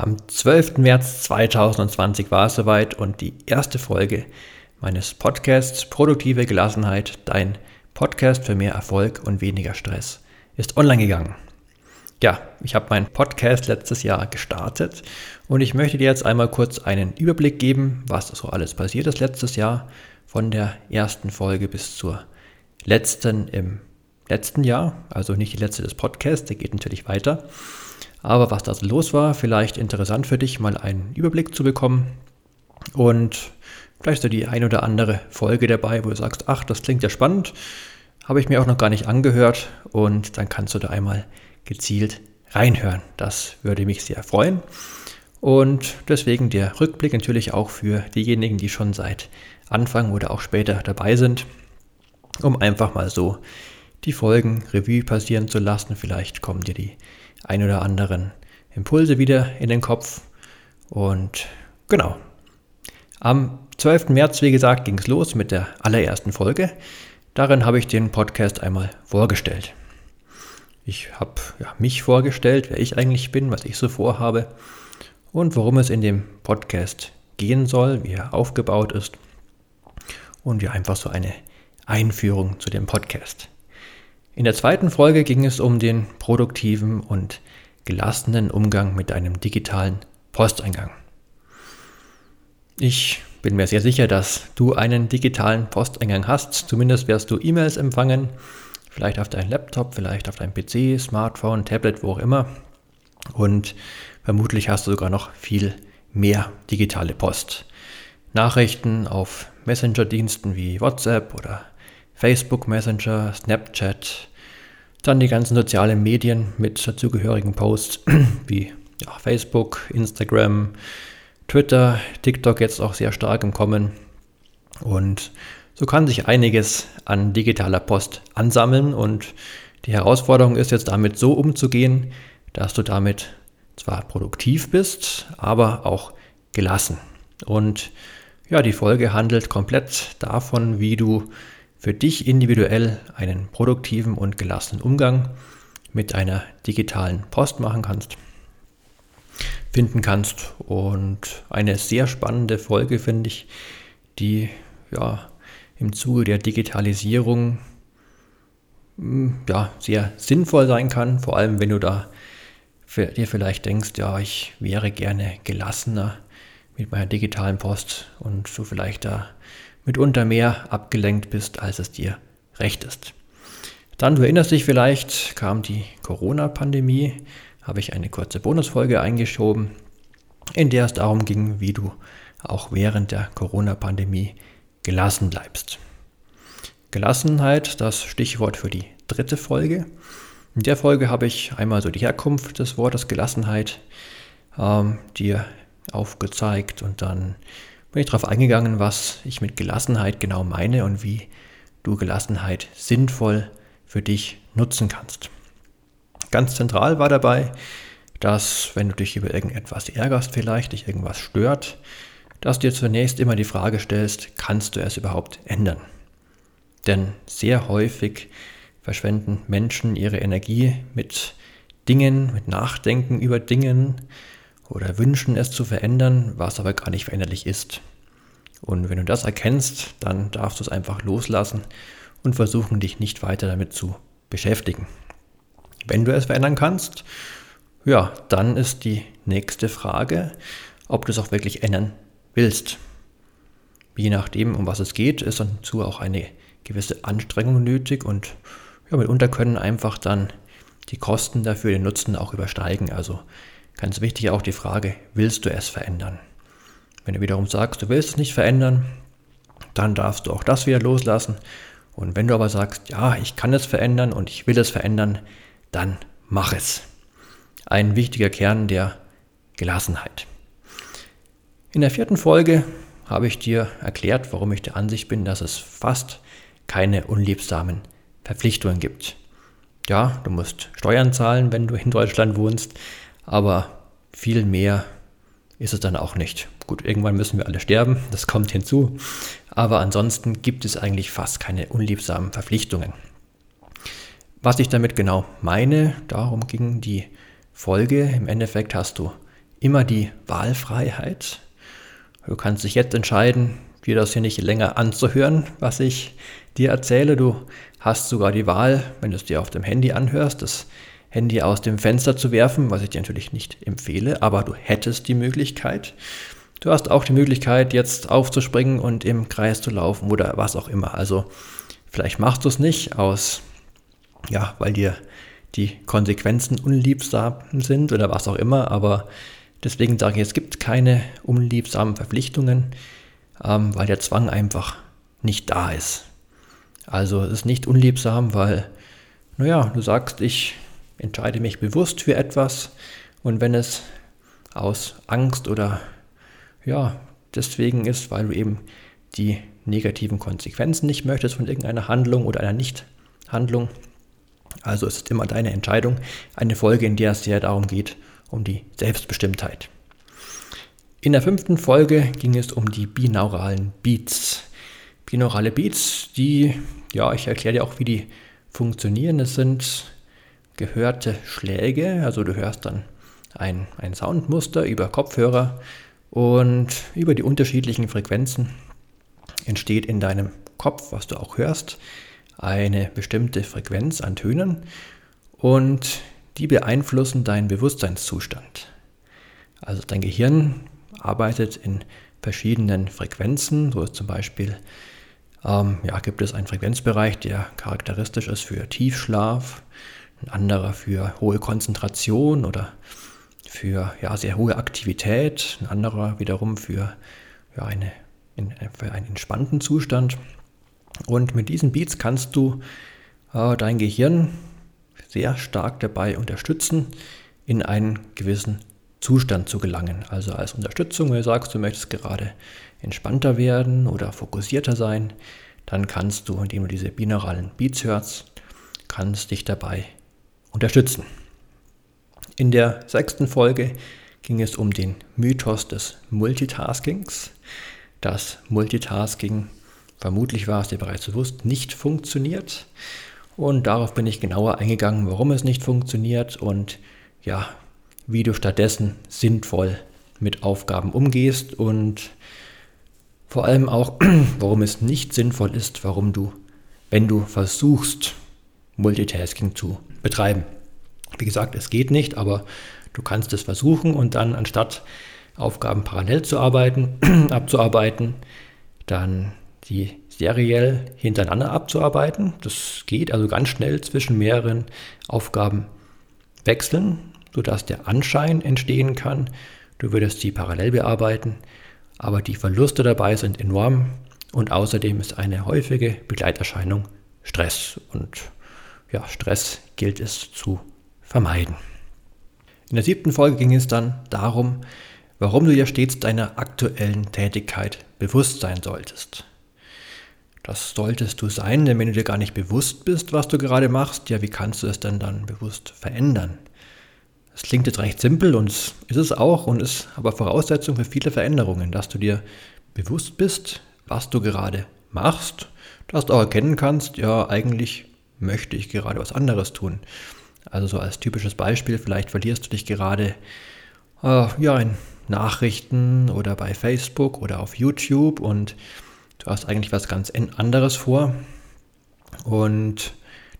Am 12. März 2020 war es soweit und die erste Folge meines Podcasts Produktive Gelassenheit, dein Podcast für mehr Erfolg und weniger Stress, ist online gegangen. Ja, ich habe meinen Podcast letztes Jahr gestartet und ich möchte dir jetzt einmal kurz einen Überblick geben, was so alles passiert ist letztes Jahr, von der ersten Folge bis zur letzten im letzten Jahr, also nicht die letzte des Podcasts, der geht natürlich weiter. Aber was da los war, vielleicht interessant für dich, mal einen Überblick zu bekommen. Und vielleicht so die ein oder andere Folge dabei, wo du sagst, ach, das klingt ja spannend, habe ich mir auch noch gar nicht angehört. Und dann kannst du da einmal gezielt reinhören. Das würde mich sehr freuen. Und deswegen der Rückblick natürlich auch für diejenigen, die schon seit Anfang oder auch später dabei sind, um einfach mal so die Folgen Revue passieren zu lassen. Vielleicht kommen dir die ein oder anderen Impulse wieder in den Kopf. Und genau. Am 12. März, wie gesagt, ging es los mit der allerersten Folge. Darin habe ich den Podcast einmal vorgestellt. Ich habe ja, mich vorgestellt, wer ich eigentlich bin, was ich so vorhabe und worum es in dem Podcast gehen soll, wie er aufgebaut ist und ja einfach so eine Einführung zu dem Podcast. In der zweiten Folge ging es um den produktiven und gelassenen Umgang mit einem digitalen Posteingang. Ich bin mir sehr sicher, dass du einen digitalen Posteingang hast. Zumindest wirst du E-Mails empfangen, vielleicht auf deinem Laptop, vielleicht auf deinem PC, Smartphone, Tablet, wo auch immer. Und vermutlich hast du sogar noch viel mehr digitale Post. Nachrichten auf Messenger-Diensten wie WhatsApp oder Facebook Messenger, Snapchat, dann die ganzen sozialen Medien mit dazugehörigen Posts wie ja, Facebook, Instagram, Twitter, TikTok jetzt auch sehr stark im Kommen. Und so kann sich einiges an digitaler Post ansammeln und die Herausforderung ist jetzt damit so umzugehen, dass du damit zwar produktiv bist, aber auch gelassen. Und ja, die Folge handelt komplett davon, wie du für dich individuell einen produktiven und gelassenen Umgang mit einer digitalen Post machen kannst, finden kannst. Und eine sehr spannende Folge finde ich, die ja im Zuge der Digitalisierung hm, ja, sehr sinnvoll sein kann, vor allem wenn du da dir vielleicht denkst, ja, ich wäre gerne gelassener mit meiner digitalen Post und du vielleicht da mitunter mehr abgelenkt bist, als es dir recht ist. Dann, du erinnerst dich vielleicht, kam die Corona-Pandemie, habe ich eine kurze Bonusfolge eingeschoben, in der es darum ging, wie du auch während der Corona-Pandemie gelassen bleibst. Gelassenheit, das Stichwort für die dritte Folge. In der Folge habe ich einmal so die Herkunft des Wortes Gelassenheit ähm, dir aufgezeigt und dann bin ich darauf eingegangen, was ich mit Gelassenheit genau meine und wie du Gelassenheit sinnvoll für dich nutzen kannst. Ganz zentral war dabei, dass wenn du dich über irgendetwas ärgerst vielleicht, dich irgendwas stört, dass du dir zunächst immer die Frage stellst, kannst du es überhaupt ändern? Denn sehr häufig verschwenden Menschen ihre Energie mit Dingen, mit Nachdenken über Dingen, oder wünschen es zu verändern, was aber gar nicht veränderlich ist. Und wenn du das erkennst, dann darfst du es einfach loslassen und versuchen, dich nicht weiter damit zu beschäftigen. Wenn du es verändern kannst, ja, dann ist die nächste Frage, ob du es auch wirklich ändern willst. Je nachdem, um was es geht, ist dazu auch eine gewisse Anstrengung nötig und ja, mitunter können einfach dann die Kosten dafür den Nutzen auch übersteigen. Also Ganz wichtig auch die Frage, willst du es verändern? Wenn du wiederum sagst, du willst es nicht verändern, dann darfst du auch das wieder loslassen. Und wenn du aber sagst, ja, ich kann es verändern und ich will es verändern, dann mach es. Ein wichtiger Kern der Gelassenheit. In der vierten Folge habe ich dir erklärt, warum ich der Ansicht bin, dass es fast keine unliebsamen Verpflichtungen gibt. Ja, du musst Steuern zahlen, wenn du in Deutschland wohnst, aber viel mehr ist es dann auch nicht. Gut, irgendwann müssen wir alle sterben, das kommt hinzu, aber ansonsten gibt es eigentlich fast keine unliebsamen Verpflichtungen. Was ich damit genau meine, darum ging die Folge. Im Endeffekt hast du immer die Wahlfreiheit. Du kannst dich jetzt entscheiden, dir das hier nicht länger anzuhören, was ich dir erzähle. Du hast sogar die Wahl, wenn du es dir auf dem Handy anhörst, das Handy aus dem Fenster zu werfen, was ich dir natürlich nicht empfehle, aber du hättest die Möglichkeit. Du hast auch die Möglichkeit, jetzt aufzuspringen und im Kreis zu laufen oder was auch immer. Also vielleicht machst du es nicht aus, ja, weil dir die Konsequenzen unliebsam sind oder was auch immer, aber deswegen sage ich, es gibt keine unliebsamen Verpflichtungen, ähm, weil der Zwang einfach nicht da ist. Also es ist nicht unliebsam, weil, naja, du sagst, ich entscheide mich bewusst für etwas und wenn es aus Angst oder ja, deswegen ist, weil du eben die negativen Konsequenzen nicht möchtest von irgendeiner Handlung oder einer Nichthandlung. Also es ist immer deine Entscheidung, eine Folge, in der es sehr darum geht, um die Selbstbestimmtheit. In der fünften Folge ging es um die binauralen Beats. Binaurale Beats, die, ja, ich erkläre dir auch, wie die funktionieren. Es sind gehörte Schläge, also du hörst dann ein, ein Soundmuster über Kopfhörer und über die unterschiedlichen Frequenzen entsteht in deinem Kopf, was du auch hörst, eine bestimmte Frequenz an Tönen und die beeinflussen deinen Bewusstseinszustand. Also dein Gehirn arbeitet in verschiedenen Frequenzen, so ist zum Beispiel ähm, ja, gibt es einen Frequenzbereich, der charakteristisch ist für Tiefschlaf, ein anderer für hohe Konzentration oder für ja, sehr hohe Aktivität, ein anderer wiederum für, ja, eine, in, für einen entspannten Zustand. Und mit diesen Beats kannst du äh, dein Gehirn sehr stark dabei unterstützen, in einen gewissen Zustand zu gelangen. Also als Unterstützung, wenn du sagst, du möchtest gerade entspannter werden oder fokussierter sein, dann kannst du, indem du diese binauralen Beats hörst, kannst dich dabei unterstützen. In der sechsten Folge ging es um den Mythos des Multitaskings. Das Multitasking, vermutlich war es dir bereits bewusst, nicht funktioniert. Und darauf bin ich genauer eingegangen, warum es nicht funktioniert und ja, wie du stattdessen sinnvoll mit Aufgaben umgehst und vor allem auch, warum es nicht sinnvoll ist, warum du, wenn du versuchst, Multitasking zu betreiben. Wie gesagt, es geht nicht, aber du kannst es versuchen und dann anstatt Aufgaben parallel zu arbeiten, abzuarbeiten, dann die seriell hintereinander abzuarbeiten. Das geht also ganz schnell zwischen mehreren Aufgaben wechseln, sodass der Anschein entstehen kann, du würdest sie parallel bearbeiten, aber die Verluste dabei sind enorm und außerdem ist eine häufige Begleiterscheinung Stress und ja, Stress gilt es zu vermeiden. In der siebten Folge ging es dann darum, warum du ja stets deiner aktuellen Tätigkeit bewusst sein solltest. Das solltest du sein, denn wenn du dir gar nicht bewusst bist, was du gerade machst, ja, wie kannst du es denn dann bewusst verändern? Das klingt jetzt recht simpel und ist es auch und ist aber Voraussetzung für viele Veränderungen, dass du dir bewusst bist, was du gerade machst, dass du auch erkennen kannst, ja, eigentlich möchte ich gerade was anderes tun. Also so als typisches Beispiel, vielleicht verlierst du dich gerade äh, ja, in Nachrichten oder bei Facebook oder auf YouTube und du hast eigentlich was ganz anderes vor. Und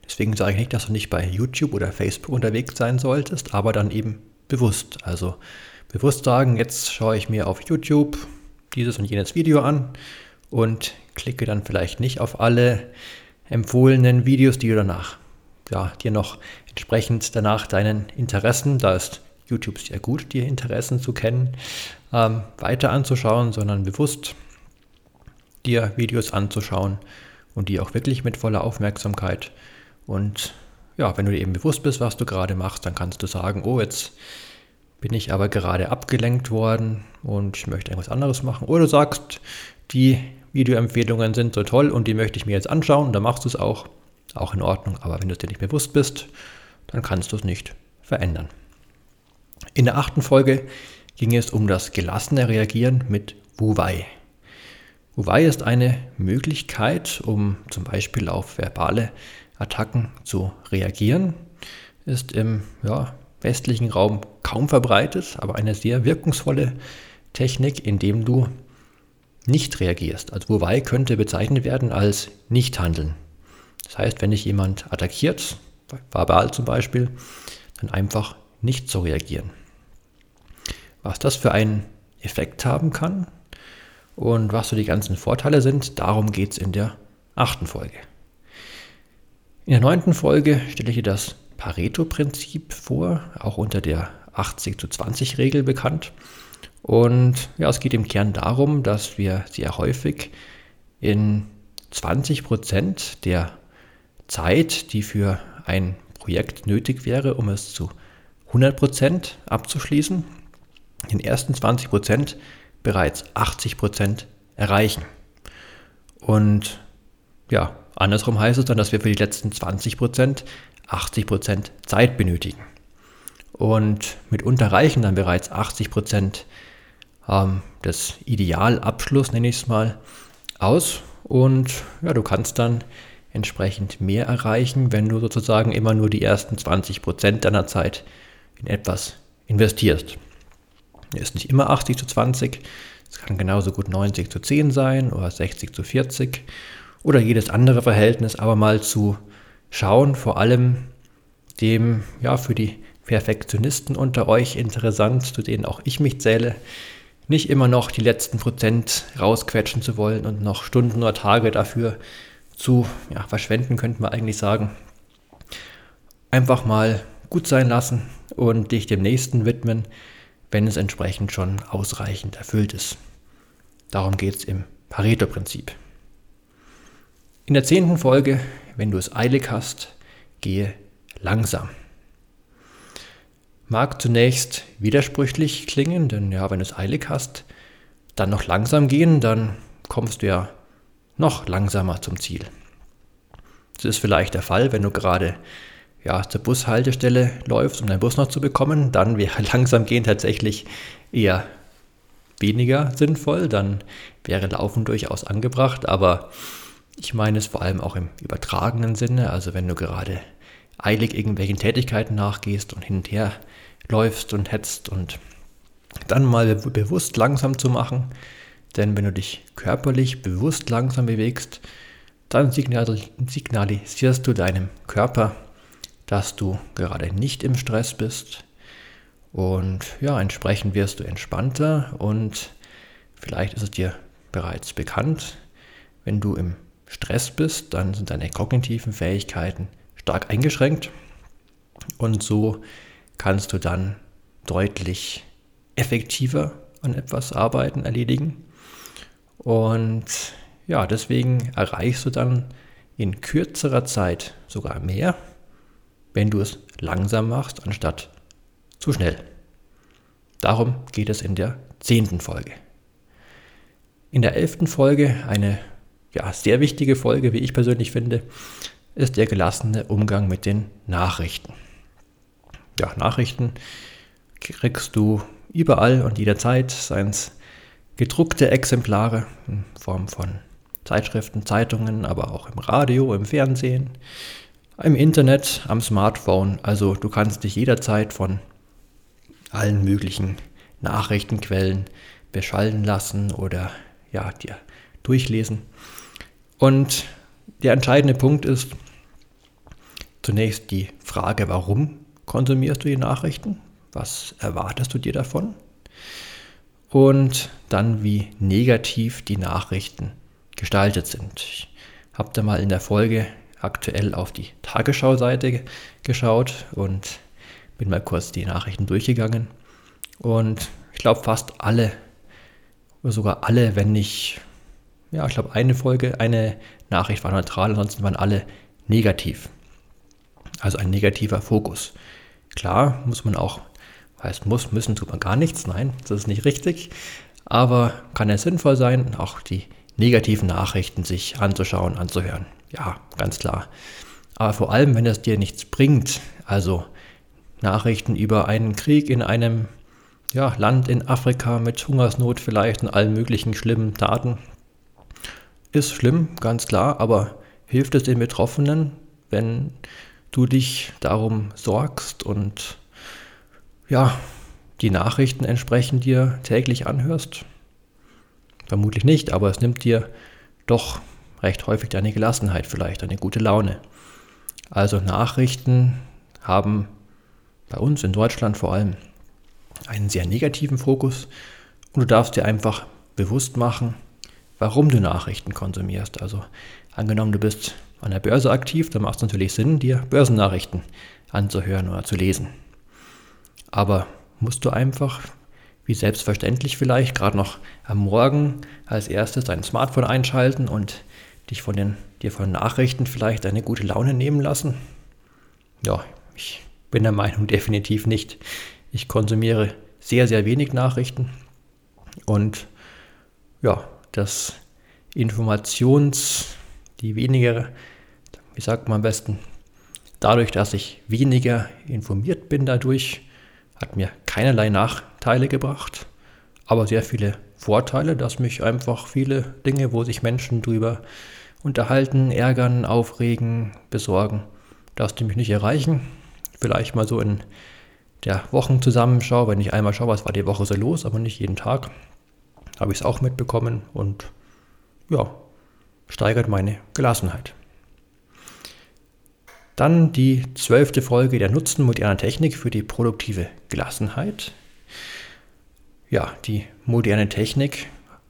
deswegen sage ich nicht, dass du nicht bei YouTube oder Facebook unterwegs sein solltest, aber dann eben bewusst. Also bewusst sagen, jetzt schaue ich mir auf YouTube dieses und jenes Video an und klicke dann vielleicht nicht auf alle empfohlenen Videos, die du danach ja, dir noch entsprechend danach deinen Interessen, da ist YouTube sehr gut, dir Interessen zu kennen, ähm, weiter anzuschauen, sondern bewusst dir Videos anzuschauen und die auch wirklich mit voller Aufmerksamkeit. Und ja, wenn du dir eben bewusst bist, was du gerade machst, dann kannst du sagen, oh, jetzt bin ich aber gerade abgelenkt worden und ich möchte irgendwas anderes machen. Oder du sagst, die Videoempfehlungen sind so toll und die möchte ich mir jetzt anschauen, dann machst du es auch. Auch in Ordnung, aber wenn du dir nicht bewusst bist, dann kannst du es nicht verändern. In der achten Folge ging es um das gelassene Reagieren mit Wu-Wei. Wu-Wei ist eine Möglichkeit, um zum Beispiel auf verbale Attacken zu reagieren. Ist im ja, westlichen Raum kaum verbreitet, aber eine sehr wirkungsvolle Technik, indem du nicht reagierst. Also Wobei könnte bezeichnet werden als Nichthandeln. Das heißt, wenn dich jemand attackiert, verbal zum Beispiel, dann einfach nicht zu reagieren. Was das für einen Effekt haben kann und was so die ganzen Vorteile sind, darum geht es in der achten Folge. In der neunten Folge stelle ich dir das Pareto-Prinzip vor, auch unter der 80 zu 20 Regel bekannt. Und ja, es geht im Kern darum, dass wir sehr häufig in 20 Prozent der Zeit, die für ein Projekt nötig wäre, um es zu 100 Prozent abzuschließen, in den ersten 20 Prozent bereits 80 Prozent erreichen. Und ja, andersrum heißt es dann, dass wir für die letzten 20 Prozent 80 Prozent Zeit benötigen. Und mitunter reichen dann bereits 80 Prozent ähm, des Idealabschluss, nenne ich es mal, aus. Und ja, du kannst dann entsprechend mehr erreichen, wenn du sozusagen immer nur die ersten 20 Prozent deiner Zeit in etwas investierst. Ist nicht immer 80 zu 20, es kann genauso gut 90 zu 10 sein oder 60 zu 40 oder jedes andere Verhältnis, aber mal zu schauen, vor allem dem ja für die Perfektionisten unter euch interessant, zu denen auch ich mich zähle, nicht immer noch die letzten Prozent rausquetschen zu wollen und noch Stunden oder Tage dafür zu ja, verschwenden, könnte man eigentlich sagen. Einfach mal gut sein lassen und dich dem nächsten widmen, wenn es entsprechend schon ausreichend erfüllt ist. Darum geht es im Pareto-Prinzip. In der zehnten Folge, wenn du es eilig hast, gehe langsam. Mag zunächst widersprüchlich klingen, denn ja, wenn du es eilig hast, dann noch langsam gehen, dann kommst du ja noch langsamer zum Ziel. Das ist vielleicht der Fall, wenn du gerade ja, zur Bushaltestelle läufst, um deinen Bus noch zu bekommen, dann wäre langsam gehen tatsächlich eher weniger sinnvoll, dann wäre Laufen durchaus angebracht, aber ich meine es vor allem auch im übertragenen Sinne, also wenn du gerade eilig irgendwelchen Tätigkeiten nachgehst und hin und her läufst und hetzt und dann mal bewusst langsam zu machen. Denn wenn du dich körperlich bewusst langsam bewegst, dann signalisierst du deinem Körper, dass du gerade nicht im Stress bist. Und ja, entsprechend wirst du entspannter und vielleicht ist es dir bereits bekannt, wenn du im Stress bist, dann sind deine kognitiven Fähigkeiten stark eingeschränkt und so kannst du dann deutlich effektiver an etwas arbeiten, erledigen. Und ja, deswegen erreichst du dann in kürzerer Zeit sogar mehr, wenn du es langsam machst, anstatt zu schnell. Darum geht es in der zehnten Folge. In der elften Folge, eine ja, sehr wichtige Folge, wie ich persönlich finde, ist der gelassene Umgang mit den Nachrichten ja, Nachrichten kriegst du überall und jederzeit, seien es gedruckte Exemplare in Form von Zeitschriften, Zeitungen, aber auch im Radio, im Fernsehen, im Internet, am Smartphone. Also du kannst dich jederzeit von allen möglichen Nachrichtenquellen beschallen lassen oder ja, dir durchlesen. Und der entscheidende Punkt ist zunächst die Frage, warum konsumierst du die Nachrichten? Was erwartest du dir davon? Und dann, wie negativ die Nachrichten gestaltet sind. Ich habe da mal in der Folge aktuell auf die Tagesschau-Seite geschaut und bin mal kurz die Nachrichten durchgegangen. Und ich glaube, fast alle, oder sogar alle, wenn nicht, ja, ich glaube, eine Folge, eine Nachricht war neutral, ansonsten waren alle negativ. Also ein negativer Fokus. Klar, muss man auch, heißt muss, müssen tut man gar nichts, nein, das ist nicht richtig. Aber kann es sinnvoll sein, auch die negativen Nachrichten sich anzuschauen, anzuhören. Ja, ganz klar. Aber vor allem, wenn es dir nichts bringt, also Nachrichten über einen Krieg in einem ja, Land in Afrika mit Hungersnot vielleicht und allen möglichen schlimmen Taten, ist schlimm, ganz klar, aber hilft es den Betroffenen, wenn du dich darum sorgst und ja, die Nachrichten entsprechend dir täglich anhörst? Vermutlich nicht, aber es nimmt dir doch recht häufig deine Gelassenheit vielleicht, deine gute Laune. Also Nachrichten haben bei uns in Deutschland vor allem einen sehr negativen Fokus und du darfst dir einfach bewusst machen, warum du Nachrichten konsumierst. Also angenommen, du bist an der Börse aktiv, dann macht es natürlich Sinn, dir Börsennachrichten anzuhören oder zu lesen. Aber musst du einfach, wie selbstverständlich vielleicht, gerade noch am Morgen als erstes dein Smartphone einschalten und dich von den, dir von Nachrichten vielleicht eine gute Laune nehmen lassen? Ja, ich bin der Meinung definitiv nicht. Ich konsumiere sehr, sehr wenig Nachrichten und ja, das Informations, die weniger, wie sagt man am besten, dadurch, dass ich weniger informiert bin dadurch, hat mir keinerlei Nachteile gebracht, aber sehr viele Vorteile, dass mich einfach viele Dinge, wo sich Menschen drüber unterhalten, ärgern, aufregen, besorgen, dass die mich nicht erreichen. Vielleicht mal so in der Wochenzusammenschau, wenn ich einmal schaue, was war die Woche so los, aber nicht jeden Tag, habe ich es auch mitbekommen und ja, steigert meine Gelassenheit. Dann die zwölfte Folge der Nutzen moderner Technik für die produktive Gelassenheit. Ja, die moderne Technik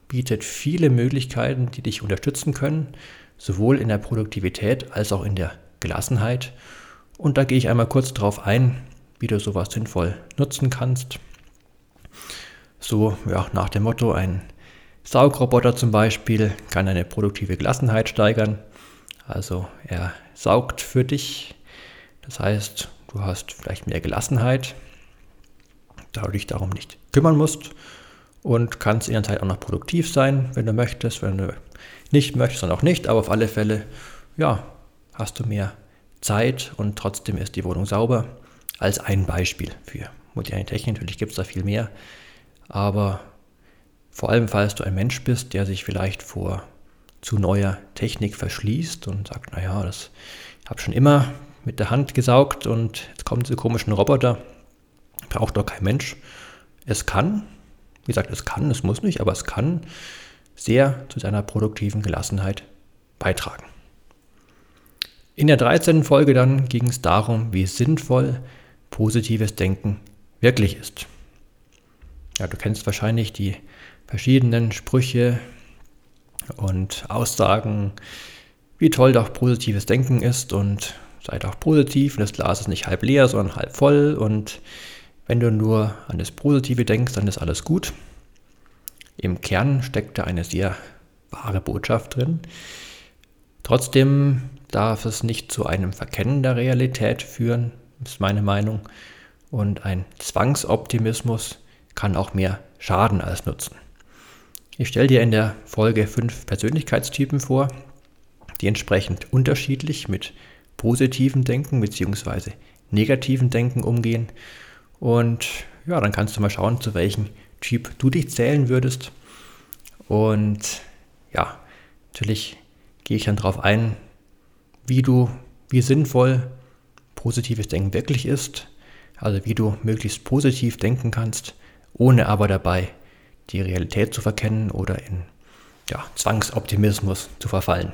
bietet viele Möglichkeiten, die dich unterstützen können, sowohl in der Produktivität als auch in der Gelassenheit. Und da gehe ich einmal kurz darauf ein, wie du sowas sinnvoll nutzen kannst. So ja, nach dem Motto, ein Saugroboter zum Beispiel kann eine produktive Gelassenheit steigern. Also er saugt für dich. Das heißt, du hast vielleicht mehr Gelassenheit, da du dich darum nicht kümmern musst und kannst in der Zeit auch noch produktiv sein, wenn du möchtest. Wenn du nicht möchtest, dann auch nicht. Aber auf alle Fälle, ja, hast du mehr Zeit und trotzdem ist die Wohnung sauber. Als ein Beispiel für moderne Technik. Natürlich gibt es da viel mehr. Aber vor allem, falls du ein Mensch bist, der sich vielleicht vor zu neuer Technik verschließt und sagt, naja, das habe schon immer mit der Hand gesaugt und jetzt kommen diese komischen Roboter, braucht doch kein Mensch. Es kann, wie gesagt, es kann, es muss nicht, aber es kann sehr zu deiner produktiven Gelassenheit beitragen. In der 13. Folge dann ging es darum, wie sinnvoll positives Denken wirklich ist. Ja, du kennst wahrscheinlich die verschiedenen Sprüche und Aussagen, wie toll doch positives Denken ist und sei doch positiv und das Glas ist nicht halb leer, sondern halb voll und wenn du nur an das Positive denkst, dann ist alles gut. Im Kern steckt da eine sehr wahre Botschaft drin. Trotzdem darf es nicht zu einem Verkennen der Realität führen, ist meine Meinung. Und ein Zwangsoptimismus kann auch mehr schaden als nutzen. Ich stelle dir in der Folge fünf Persönlichkeitstypen vor, die entsprechend unterschiedlich mit positiven Denken bzw. negativen Denken umgehen. Und ja, dann kannst du mal schauen, zu welchem Typ du dich zählen würdest. Und ja, natürlich gehe ich dann darauf ein, wie du, wie sinnvoll positives Denken wirklich ist. Also wie du möglichst positiv denken kannst, ohne aber dabei die Realität zu verkennen oder in ja, Zwangsoptimismus zu verfallen.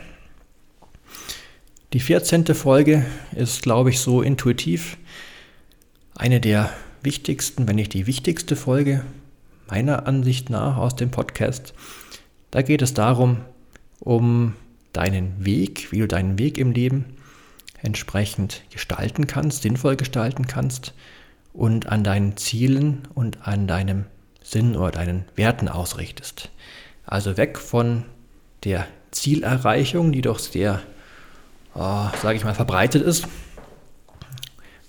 Die 14. Folge ist, glaube ich, so intuitiv eine der wichtigsten, wenn nicht die wichtigste Folge meiner Ansicht nach aus dem Podcast. Da geht es darum, um deinen Weg, wie du deinen Weg im Leben entsprechend gestalten kannst, sinnvoll gestalten kannst und an deinen Zielen und an deinem Sinn oder deinen Werten ausrichtest. Also weg von der Zielerreichung, die doch sehr, äh, sage ich mal, verbreitet ist.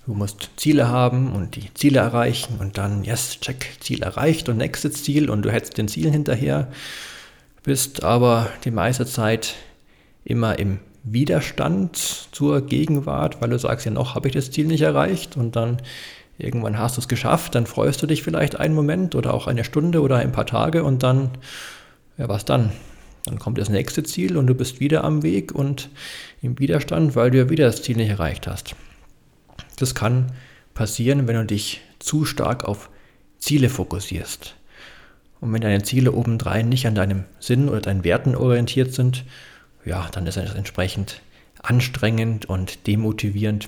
Du musst Ziele haben und die Ziele erreichen und dann, yes, check, Ziel erreicht und nächstes Ziel und du hättest den Zielen hinterher, bist aber die meiste Zeit immer im Widerstand zur Gegenwart, weil du sagst, ja noch habe ich das Ziel nicht erreicht und dann Irgendwann hast du es geschafft, dann freust du dich vielleicht einen Moment oder auch eine Stunde oder ein paar Tage und dann, ja, was dann? Dann kommt das nächste Ziel und du bist wieder am Weg und im Widerstand, weil du ja wieder das Ziel nicht erreicht hast. Das kann passieren, wenn du dich zu stark auf Ziele fokussierst. Und wenn deine Ziele obendrein nicht an deinem Sinn oder deinen Werten orientiert sind, ja, dann ist das entsprechend anstrengend und demotivierend.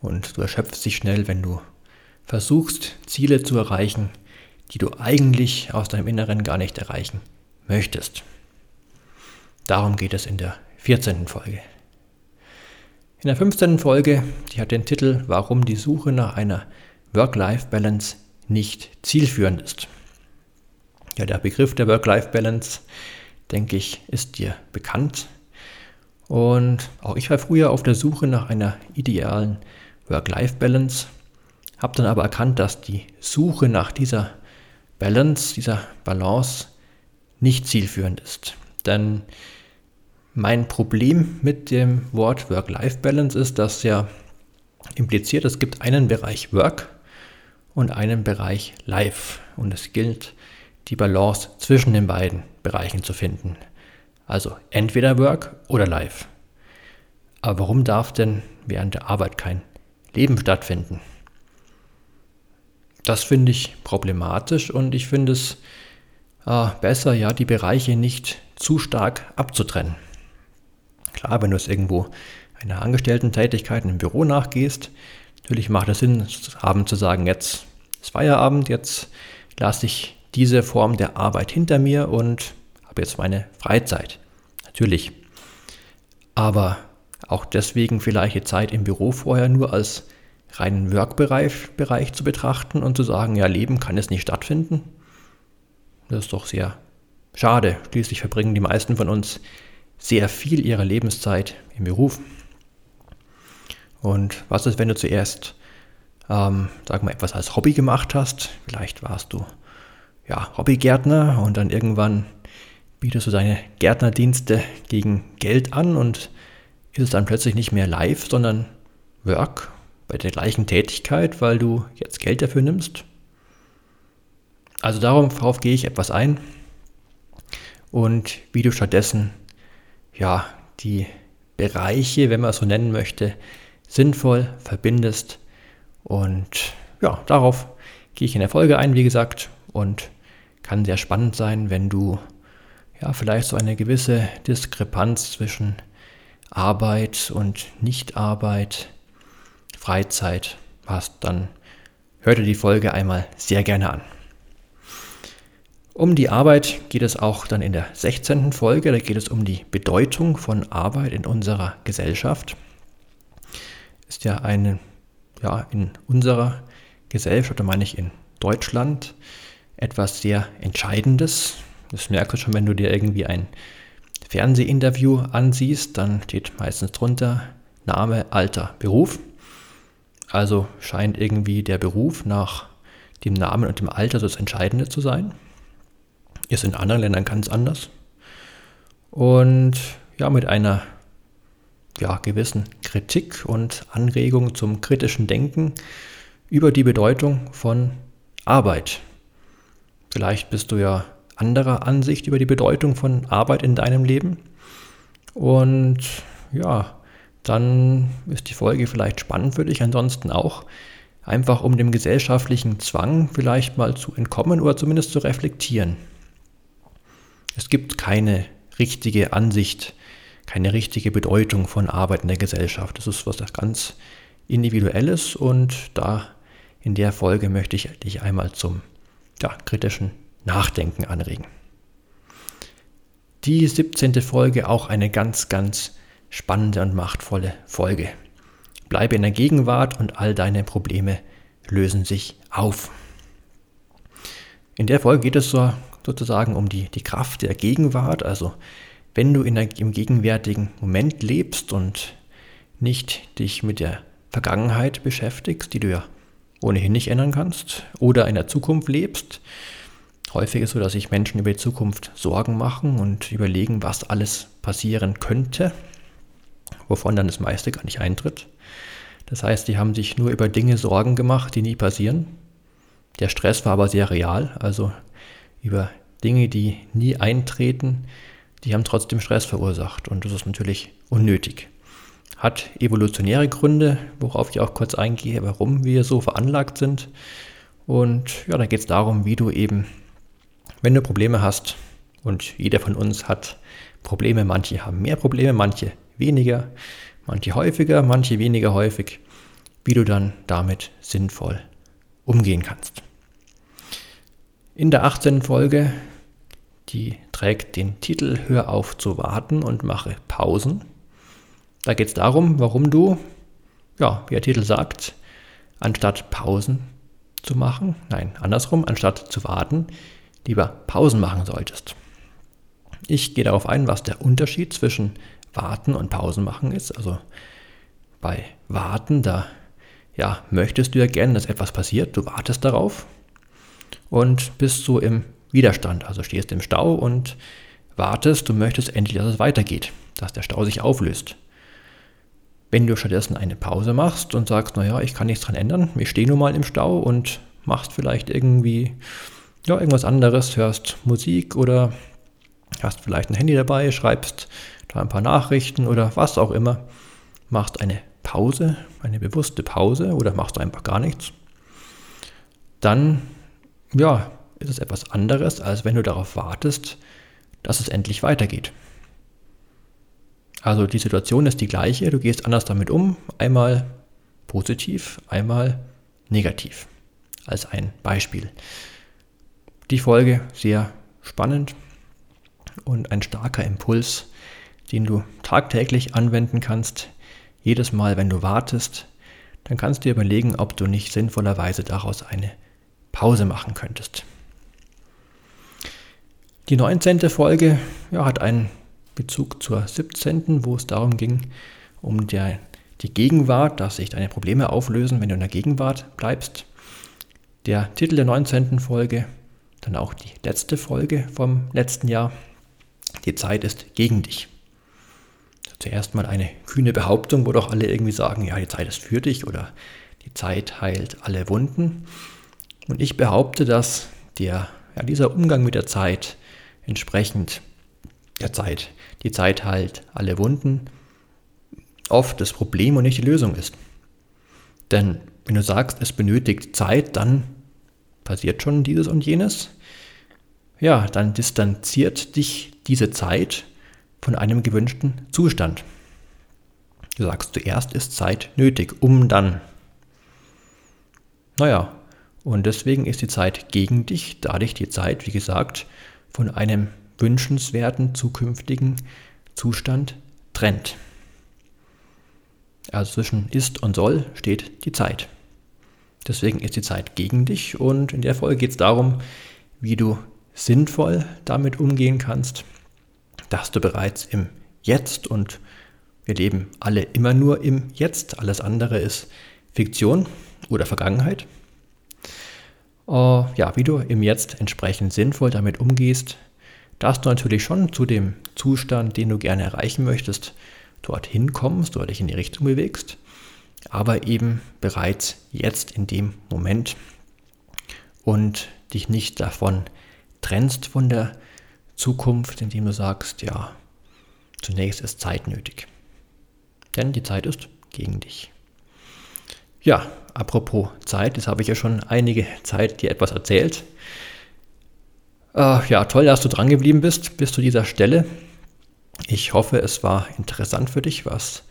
Und du erschöpfst dich schnell, wenn du versuchst, Ziele zu erreichen, die du eigentlich aus deinem Inneren gar nicht erreichen möchtest. Darum geht es in der 14. Folge. In der 15. Folge, die hat den Titel Warum die Suche nach einer Work-Life-Balance nicht zielführend ist. Ja, der Begriff der Work-Life-Balance, denke ich, ist dir bekannt. Und auch ich war früher auf der Suche nach einer idealen Work-Life-Balance, habe dann aber erkannt, dass die Suche nach dieser Balance, dieser Balance nicht zielführend ist. Denn mein Problem mit dem Wort Work-Life-Balance ist, dass ja impliziert, es gibt einen Bereich Work und einen Bereich Life. Und es gilt, die Balance zwischen den beiden Bereichen zu finden. Also entweder Work oder Life. Aber warum darf denn während der Arbeit kein Leben stattfinden? Das finde ich problematisch und ich finde es äh, besser, ja, die Bereiche nicht zu stark abzutrennen. Klar, wenn du es irgendwo einer Angestellten-Tätigkeit im Büro nachgehst, natürlich macht es Sinn, abends zu sagen, jetzt ist Feierabend, jetzt lasse ich diese Form der Arbeit hinter mir und habe jetzt meine Freizeit. Natürlich. Aber auch deswegen vielleicht die Zeit im Büro vorher nur als reinen Workbereich Bereich zu betrachten und zu sagen, ja, Leben kann jetzt nicht stattfinden. Das ist doch sehr schade. Schließlich verbringen die meisten von uns sehr viel ihrer Lebenszeit im Beruf. Und was ist, wenn du zuerst, ähm, sag mal, etwas als Hobby gemacht hast? Vielleicht warst du ja, Hobbygärtner und dann irgendwann bietest du deine Gärtnerdienste gegen Geld an und ist es dann plötzlich nicht mehr live, sondern Work bei der gleichen Tätigkeit, weil du jetzt Geld dafür nimmst. Also darauf gehe ich etwas ein und wie du stattdessen ja die Bereiche, wenn man es so nennen möchte, sinnvoll verbindest und ja, darauf gehe ich in der Folge ein, wie gesagt, und kann sehr spannend sein, wenn du ja vielleicht so eine gewisse Diskrepanz zwischen Arbeit und Nichtarbeit, Freizeit hast, dann hör dir die Folge einmal sehr gerne an. Um die Arbeit geht es auch dann in der 16. Folge. Da geht es um die Bedeutung von Arbeit in unserer Gesellschaft. Ist ja eine, ja, in unserer Gesellschaft, da meine ich in Deutschland, etwas sehr Entscheidendes. Das merkst du schon, wenn du dir irgendwie ein Fernsehinterview ansiehst, dann steht meistens drunter Name, Alter, Beruf. Also scheint irgendwie der Beruf nach dem Namen und dem Alter das Entscheidende zu sein. Ist in anderen Ländern ganz anders. Und ja, mit einer ja, gewissen Kritik und Anregung zum kritischen Denken über die Bedeutung von Arbeit. Vielleicht bist du ja anderer Ansicht über die Bedeutung von Arbeit in deinem Leben. Und ja, dann ist die Folge vielleicht spannend für dich. Ansonsten auch einfach um dem gesellschaftlichen Zwang vielleicht mal zu entkommen oder zumindest zu reflektieren. Es gibt keine richtige Ansicht, keine richtige Bedeutung von Arbeit in der Gesellschaft. Das ist was ganz Individuelles und da in der Folge möchte ich dich einmal zum ja, kritischen Nachdenken anregen. Die 17. Folge auch eine ganz, ganz spannende und machtvolle Folge. Bleibe in der Gegenwart und all deine Probleme lösen sich auf. In der Folge geht es so, sozusagen um die, die Kraft der Gegenwart, also wenn du in der, im gegenwärtigen Moment lebst und nicht dich mit der Vergangenheit beschäftigst, die du ja ohnehin nicht ändern kannst, oder in der Zukunft lebst. Häufig ist so, dass sich Menschen über die Zukunft Sorgen machen und überlegen, was alles passieren könnte, wovon dann das meiste gar nicht eintritt. Das heißt, die haben sich nur über Dinge Sorgen gemacht, die nie passieren. Der Stress war aber sehr real, also über Dinge, die nie eintreten, die haben trotzdem Stress verursacht und das ist natürlich unnötig. hat evolutionäre Gründe, worauf ich auch kurz eingehe, warum wir so veranlagt sind. Und ja, da geht es darum, wie du eben, wenn du Probleme hast, und jeder von uns hat Probleme, manche haben mehr Probleme, manche weniger, manche häufiger, manche weniger häufig, wie du dann damit sinnvoll umgehen kannst. In der 18. Folge, die trägt den Titel Hör auf zu warten und mache Pausen. Da geht es darum, warum du, ja, wie der Titel sagt, anstatt Pausen zu machen, nein, andersrum, anstatt zu warten, lieber Pausen machen solltest. Ich gehe darauf ein, was der Unterschied zwischen Warten und Pausen machen ist. Also bei Warten, da ja, möchtest du ja gerne, dass etwas passiert, du wartest darauf und bist so im Widerstand, also stehst im Stau und wartest, du möchtest endlich, dass es weitergeht, dass der Stau sich auflöst. Wenn du stattdessen eine Pause machst und sagst, naja, ich kann nichts dran ändern, ich stehe nun mal im Stau und machst vielleicht irgendwie ja, irgendwas anderes, hörst Musik oder hast vielleicht ein Handy dabei, schreibst da ein paar Nachrichten oder was auch immer, machst eine Pause, eine bewusste Pause oder machst einfach gar nichts, dann ja, ist es etwas anderes, als wenn du darauf wartest, dass es endlich weitergeht. Also die Situation ist die gleiche, du gehst anders damit um, einmal positiv, einmal negativ. Als ein Beispiel. Die Folge sehr spannend und ein starker Impuls, den du tagtäglich anwenden kannst, jedes Mal, wenn du wartest, dann kannst du dir überlegen, ob du nicht sinnvollerweise daraus eine Pause machen könntest. Die 19. Folge ja, hat einen Bezug zur 17., wo es darum ging, um der, die Gegenwart, dass sich deine Probleme auflösen, wenn du in der Gegenwart bleibst. Der Titel der 19. Folge, dann auch die letzte Folge vom letzten Jahr. Die Zeit ist gegen dich zuerst mal eine kühne Behauptung, wo doch alle irgendwie sagen, ja, die Zeit ist für dich oder die Zeit heilt alle Wunden. Und ich behaupte, dass der, ja, dieser Umgang mit der Zeit entsprechend der Zeit, die Zeit heilt alle Wunden, oft das Problem und nicht die Lösung ist. Denn wenn du sagst, es benötigt Zeit, dann passiert schon dieses und jenes. Ja, dann distanziert dich diese Zeit von einem gewünschten Zustand. Du sagst, zuerst ist Zeit nötig, um dann. Naja, und deswegen ist die Zeit gegen dich, da dich die Zeit, wie gesagt, von einem wünschenswerten zukünftigen Zustand trennt. Also zwischen ist und soll steht die Zeit. Deswegen ist die Zeit gegen dich und in der Folge geht es darum, wie du sinnvoll damit umgehen kannst dass du bereits im Jetzt und wir leben alle immer nur im Jetzt, alles andere ist Fiktion oder Vergangenheit. Uh, ja, wie du im Jetzt entsprechend sinnvoll damit umgehst, dass du natürlich schon zu dem Zustand, den du gerne erreichen möchtest, dorthin kommst oder dich in die Richtung bewegst, aber eben bereits jetzt in dem Moment und dich nicht davon trennst von der Zukunft, indem du sagst, ja, zunächst ist Zeit nötig. Denn die Zeit ist gegen dich. Ja, apropos Zeit, jetzt habe ich ja schon einige Zeit dir etwas erzählt. Äh, ja, toll, dass du dran geblieben bist bis zu dieser Stelle. Ich hoffe, es war interessant für dich, was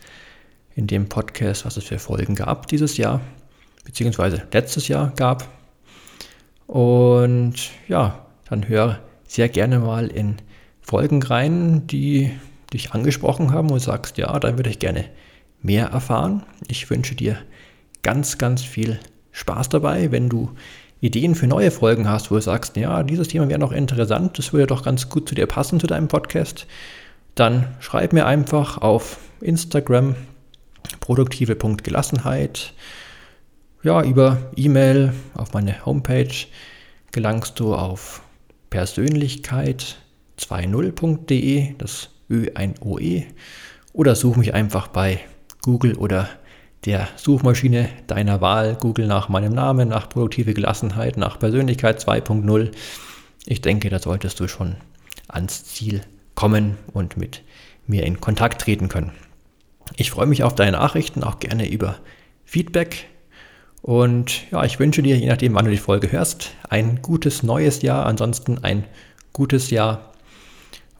in dem Podcast, was es für Folgen gab dieses Jahr, beziehungsweise letztes Jahr gab. Und ja, dann hör sehr gerne mal in Folgen rein, die dich angesprochen haben und sagst, ja, da würde ich gerne mehr erfahren. Ich wünsche dir ganz, ganz viel Spaß dabei, wenn du Ideen für neue Folgen hast, wo du sagst, ja, dieses Thema wäre noch interessant, das würde doch ganz gut zu dir passen, zu deinem Podcast, dann schreib mir einfach auf Instagram produktive.gelassenheit. Ja, über E-Mail auf meine Homepage gelangst du auf persönlichkeit20.de, das Ö ein OE, oder such mich einfach bei Google oder der Suchmaschine deiner Wahl, Google nach meinem Namen, nach produktive Gelassenheit, nach Persönlichkeit 2.0. Ich denke, da solltest du schon ans Ziel kommen und mit mir in Kontakt treten können. Ich freue mich auf deine Nachrichten, auch gerne über Feedback. Und ja, ich wünsche dir, je nachdem, wann du die Folge hörst, ein gutes neues Jahr, ansonsten ein gutes Jahr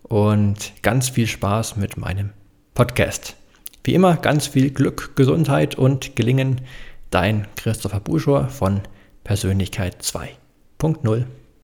und ganz viel Spaß mit meinem Podcast. Wie immer ganz viel Glück, Gesundheit und Gelingen. Dein Christopher Buschor von Persönlichkeit 2.0.